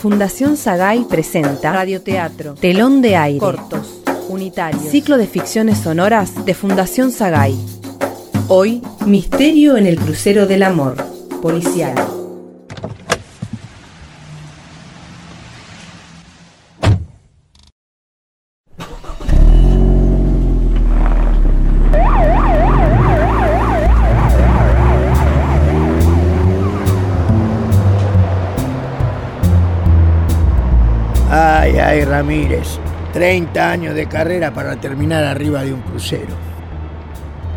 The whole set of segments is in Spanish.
Fundación Sagay presenta Radioteatro, Telón de Aire, Cortos, Unitarios, Ciclo de Ficciones Sonoras de Fundación Sagay. Hoy, Misterio en el Crucero del Amor, Policial. Ramírez. 30 años de carrera para terminar arriba de un crucero.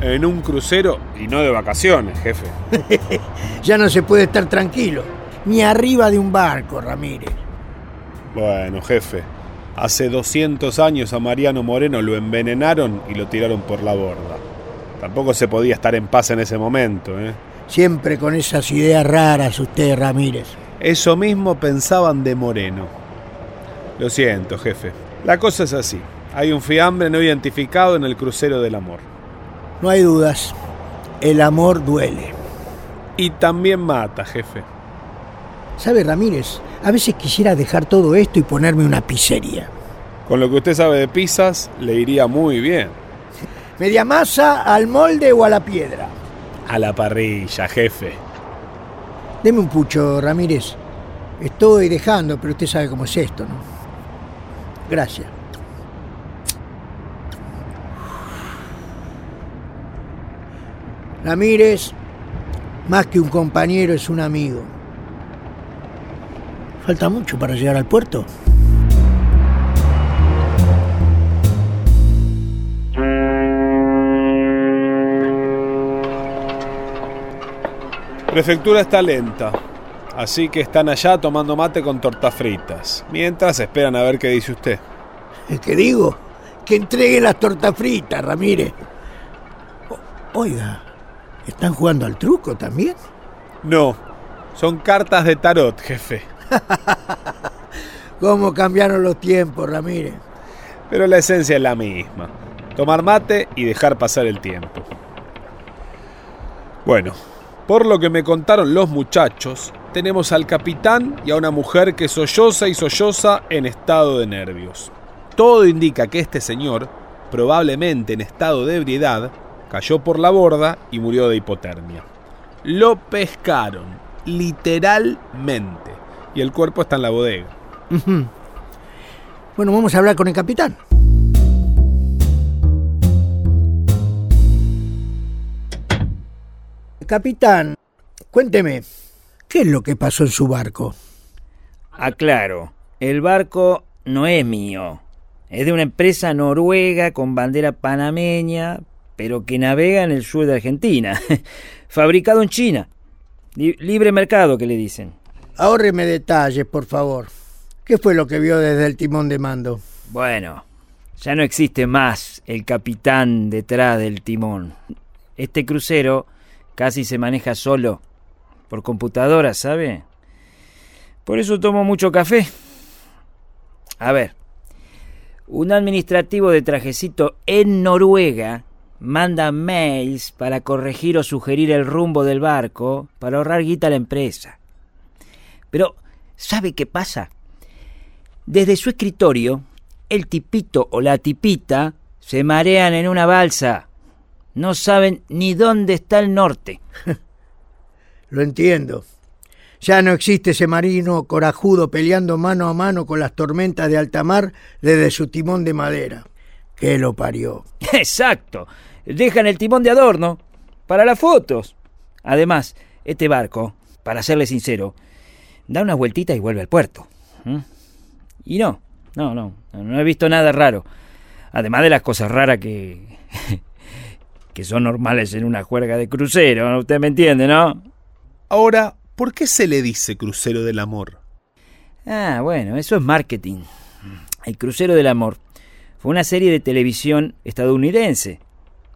En un crucero y no de vacaciones, jefe. ya no se puede estar tranquilo. Ni arriba de un barco, Ramírez. Bueno, jefe. Hace 200 años a Mariano Moreno lo envenenaron y lo tiraron por la borda. Tampoco se podía estar en paz en ese momento, ¿eh? Siempre con esas ideas raras usted, Ramírez. Eso mismo pensaban de Moreno. Lo siento, jefe. La cosa es así. Hay un fiambre no identificado en el crucero del amor. No hay dudas. El amor duele. Y también mata, jefe. ¿Sabe, Ramírez? A veces quisiera dejar todo esto y ponerme una pizzería. Con lo que usted sabe de pizzas, le iría muy bien. ¿Media masa, al molde o a la piedra? A la parrilla, jefe. Deme un pucho, Ramírez. Estoy dejando, pero usted sabe cómo es esto, ¿no? Gracias. Ramírez, más que un compañero, es un amigo. ¿Falta mucho para llegar al puerto? Prefectura está lenta, así que están allá tomando mate con tortas fritas, mientras esperan a ver qué dice usted. ¿Qué digo? Que entregue las tortas fritas, Ramírez. O- oiga, ¿están jugando al truco también? No, son cartas de tarot, jefe. ¿Cómo cambiaron los tiempos, Ramírez? Pero la esencia es la misma. Tomar mate y dejar pasar el tiempo. Bueno, por lo que me contaron los muchachos, tenemos al capitán y a una mujer que solloza y solloza en estado de nervios. Todo indica que este señor, probablemente en estado de ebriedad, cayó por la borda y murió de hipotermia. Lo pescaron, literalmente, y el cuerpo está en la bodega. Bueno, vamos a hablar con el capitán. Capitán, cuénteme, ¿qué es lo que pasó en su barco? Aclaro, el barco no es mío. Es de una empresa noruega con bandera panameña, pero que navega en el sur de Argentina. Fabricado en China. Li- libre mercado, que le dicen. Ahórreme detalles, por favor. ¿Qué fue lo que vio desde el timón de mando? Bueno, ya no existe más el capitán detrás del timón. Este crucero casi se maneja solo, por computadora, ¿sabe? Por eso tomo mucho café. A ver, un administrativo de trajecito en Noruega manda mails para corregir o sugerir el rumbo del barco para ahorrar guita a la empresa. Pero, ¿sabe qué pasa? Desde su escritorio, el tipito o la tipita se marean en una balsa. No saben ni dónde está el norte. Lo entiendo. Ya no existe ese marino corajudo peleando mano a mano con las tormentas de alta mar desde su timón de madera. ¿Qué lo parió? Exacto. Dejan el timón de adorno para las fotos. Además, este barco, para serle sincero, da una vueltita y vuelve al puerto. ¿Mm? Y no, no, no, no he visto nada raro. Además de las cosas raras que que son normales en una juerga de crucero, usted me entiende, ¿no? Ahora, ¿por qué se le dice crucero del amor? Ah, bueno, eso es marketing. El Crucero del Amor fue una serie de televisión estadounidense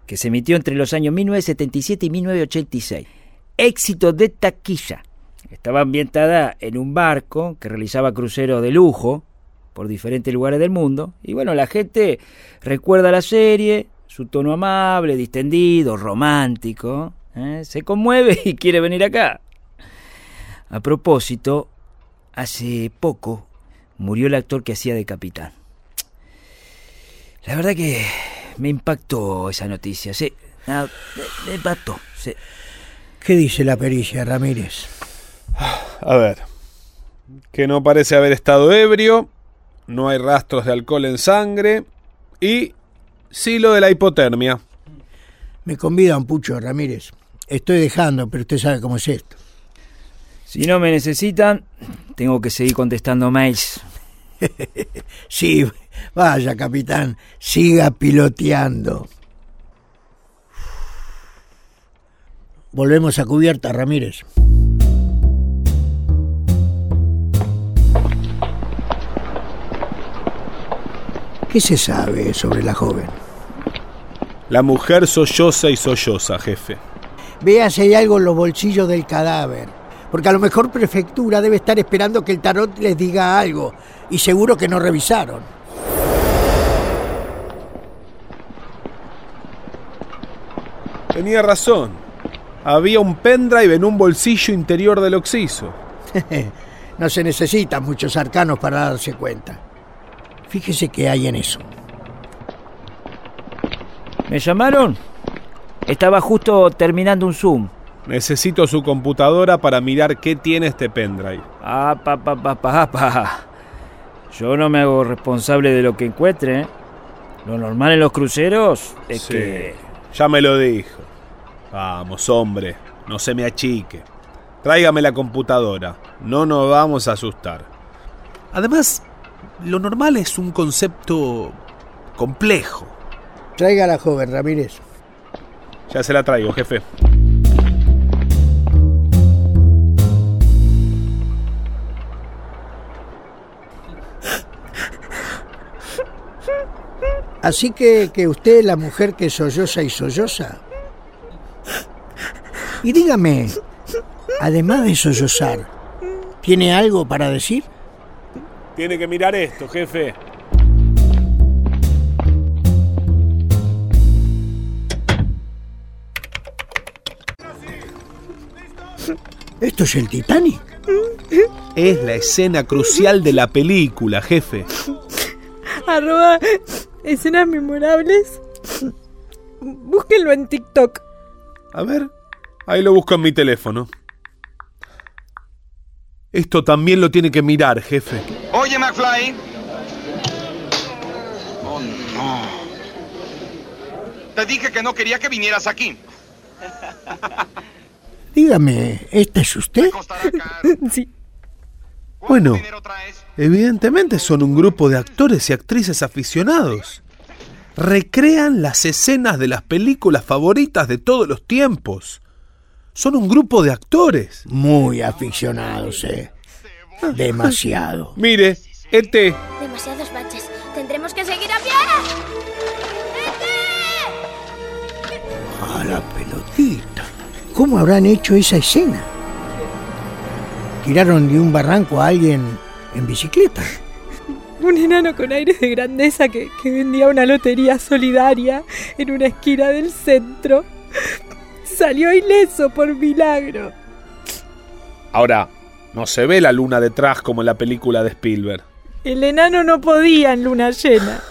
que se emitió entre los años 1977 y 1986. Éxito de taquilla. Estaba ambientada en un barco que realizaba cruceros de lujo por diferentes lugares del mundo. Y bueno, la gente recuerda la serie, su tono amable, distendido, romántico. ¿eh? Se conmueve y quiere venir acá. A propósito, hace poco murió el actor que hacía de capitán. La verdad que me impactó esa noticia, sí. Ah, me, me impactó, sí. ¿Qué dice la pericia, Ramírez? A ver. Que no parece haber estado ebrio, no hay rastros de alcohol en sangre y sí lo de la hipotermia. Me convida un pucho, Ramírez. Estoy dejando, pero usted sabe cómo es esto. Si no me necesitan, tengo que seguir contestando mails. Sí, vaya, capitán, siga piloteando. Volvemos a cubierta, Ramírez. ¿Qué se sabe sobre la joven? La mujer solloza y solloza, jefe. Vea si hay algo en los bolsillos del cadáver. Porque a lo mejor prefectura debe estar esperando que el tarot les diga algo. Y seguro que no revisaron. Tenía razón. Había un pendrive en un bolsillo interior del oxiso. no se necesitan muchos arcanos para darse cuenta. Fíjese qué hay en eso. ¿Me llamaron? Estaba justo terminando un Zoom. Necesito su computadora para mirar qué tiene este pendrive. Ah, pa, pa, pa, pa, pa. Yo no me hago responsable de lo que encuentre. ¿eh? Lo normal en los cruceros es Sí, que... Ya me lo dijo. Vamos, hombre, no se me achique. Tráigame la computadora. No nos vamos a asustar. Además, lo normal es un concepto complejo. Traiga a la joven, Ramírez. Ya se la traigo, jefe. Así que, que usted es la mujer que solloza y solloza. Y dígame, además de sollozar, ¿tiene algo para decir? Tiene que mirar esto, jefe. ¿Esto es el Titanic? Es la escena crucial de la película, jefe. Arroba escenas memorables. Búsquenlo en TikTok. A ver, ahí lo busco en mi teléfono. Esto también lo tiene que mirar, jefe. Oye, McFly. Oh, no. Te dije que no quería que vinieras aquí. Dígame, ¿esta es usted? Sí. ¿Cuánto Bueno. Evidentemente son un grupo de actores y actrices aficionados. Recrean las escenas de las películas favoritas de todos los tiempos. Son un grupo de actores. Muy aficionados, ¿eh? Demasiado. Mire, este Demasiados baches. Tendremos que seguir a pie. A la pelotita. ¿Cómo habrán hecho esa escena? Tiraron de un barranco a alguien en bicicleta. Un enano con aires de grandeza que, que vendía una lotería solidaria en una esquina del centro. Salió ileso por milagro. Ahora, no se ve la luna detrás como en la película de Spielberg. El enano no podía en luna llena.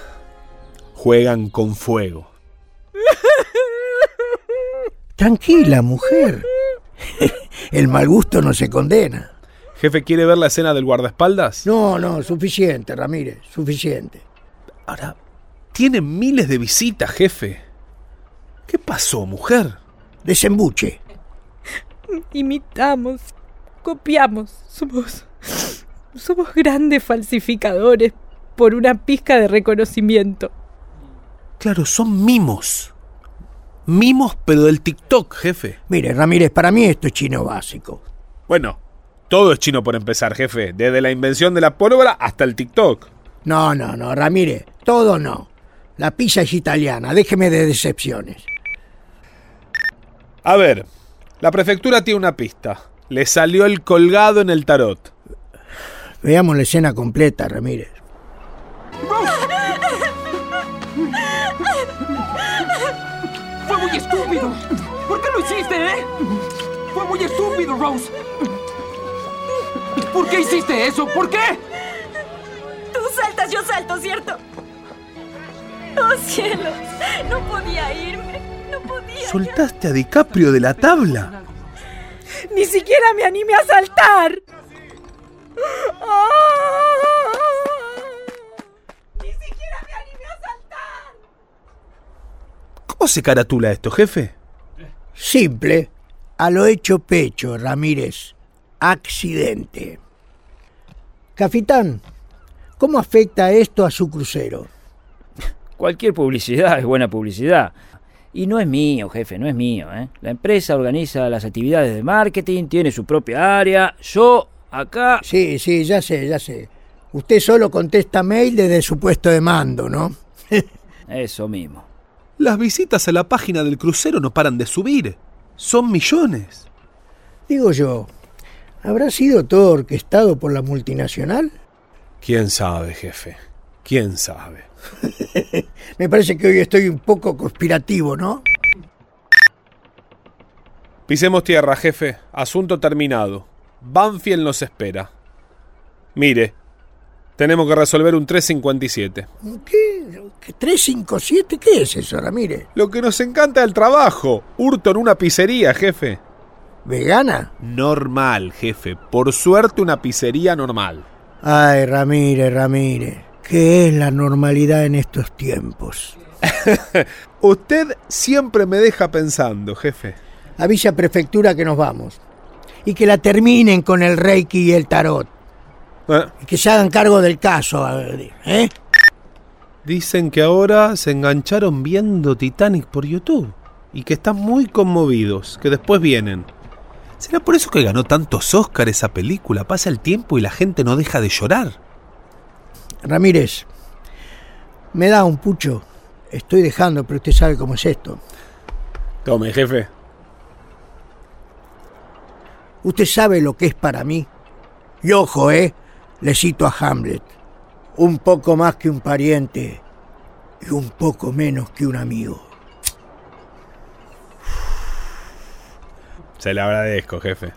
Juegan con fuego. Tranquila, mujer. El mal gusto no se condena. ¿Jefe quiere ver la escena del guardaespaldas? No, no, suficiente, Ramírez, suficiente. Ahora, tiene miles de visitas, jefe. ¿Qué pasó, mujer? Desembuche. Imitamos, copiamos. Somos. Somos grandes falsificadores por una pizca de reconocimiento. Claro, son mimos. Mimos, pero del TikTok, jefe. Mire, Ramírez, para mí esto es chino básico. Bueno, todo es chino por empezar, jefe. Desde la invención de la pólvora hasta el TikTok. No, no, no, Ramírez, todo no. La pizza es italiana, déjeme de decepciones. A ver, la prefectura tiene una pista. Le salió el colgado en el tarot. Veamos la escena completa, Ramírez. ¡Fue muy estúpido! ¿Por qué lo hiciste, eh? ¡Fue muy estúpido, Rose! ¿Por qué hiciste eso? ¿Por qué? Tú saltas, yo salto, ¿cierto? ¡Oh, cielos! No podía irme. No podía. ¿Soltaste a DiCaprio de la tabla? Ni siquiera me animé a saltar. ¡Ah! Ni siquiera me animé a saltar. ¿Cómo se caratula esto, jefe? Simple, a lo hecho pecho, Ramírez. Accidente. Capitán, ¿cómo afecta esto a su crucero? Cualquier publicidad es buena publicidad. Y no es mío, jefe, no es mío. ¿eh? La empresa organiza las actividades de marketing, tiene su propia área. Yo, acá... Sí, sí, ya sé, ya sé. Usted solo contesta mail desde su puesto de mando, ¿no? Eso mismo. Las visitas a la página del crucero no paran de subir. Son millones. Digo yo, ¿habrá sido todo orquestado por la multinacional? ¿Quién sabe, jefe? ¿Quién sabe? Me parece que hoy estoy un poco conspirativo, ¿no? Pisemos tierra, jefe. Asunto terminado. Banfield nos espera. Mire, tenemos que resolver un 357. ¿Qué? ¿Qué? ¿357? ¿Qué es eso, Ramírez? Lo que nos encanta del trabajo. Hurto en una pizzería, jefe. ¿Vegana? Normal, jefe. Por suerte una pizzería normal. Ay, Ramírez, Ramírez. ¿Qué es la normalidad en estos tiempos? Usted siempre me deja pensando, jefe. Avisa prefectura que nos vamos. Y que la terminen con el Reiki y el tarot. Eh, Y que se hagan cargo del caso, a ver, ¿eh? Dicen que ahora se engancharon viendo Titanic por YouTube y que están muy conmovidos, que después vienen. ¿Será por eso que ganó tantos Oscars esa película? Pasa el tiempo y la gente no deja de llorar. Ramírez, me da un pucho. Estoy dejando, pero usted sabe cómo es esto. Tome, jefe. Usted sabe lo que es para mí. Y ojo, ¿eh? Le cito a Hamlet. Un poco más que un pariente y un poco menos que un amigo. Se le agradezco, jefe.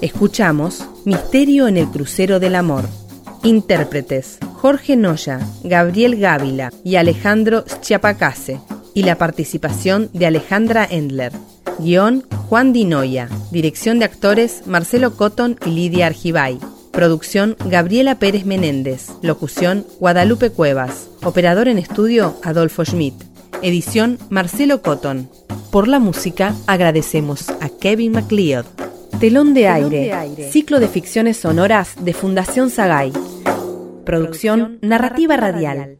Escuchamos Misterio en el crucero del amor. Intérpretes Jorge Noya, Gabriel Gávila y Alejandro Schiapacase. Y la participación de Alejandra Endler. Guión Juan Di Noia. Dirección de actores Marcelo Cotton y Lidia Argibay. Producción Gabriela Pérez Menéndez. Locución Guadalupe Cuevas. Operador en estudio Adolfo Schmidt. Edición Marcelo Cotton. Por la música agradecemos a Kevin MacLeod. Telón de, aire. Ciclo de ficciones sonoras de Fundación Sagay. Producción Narrativa Radial.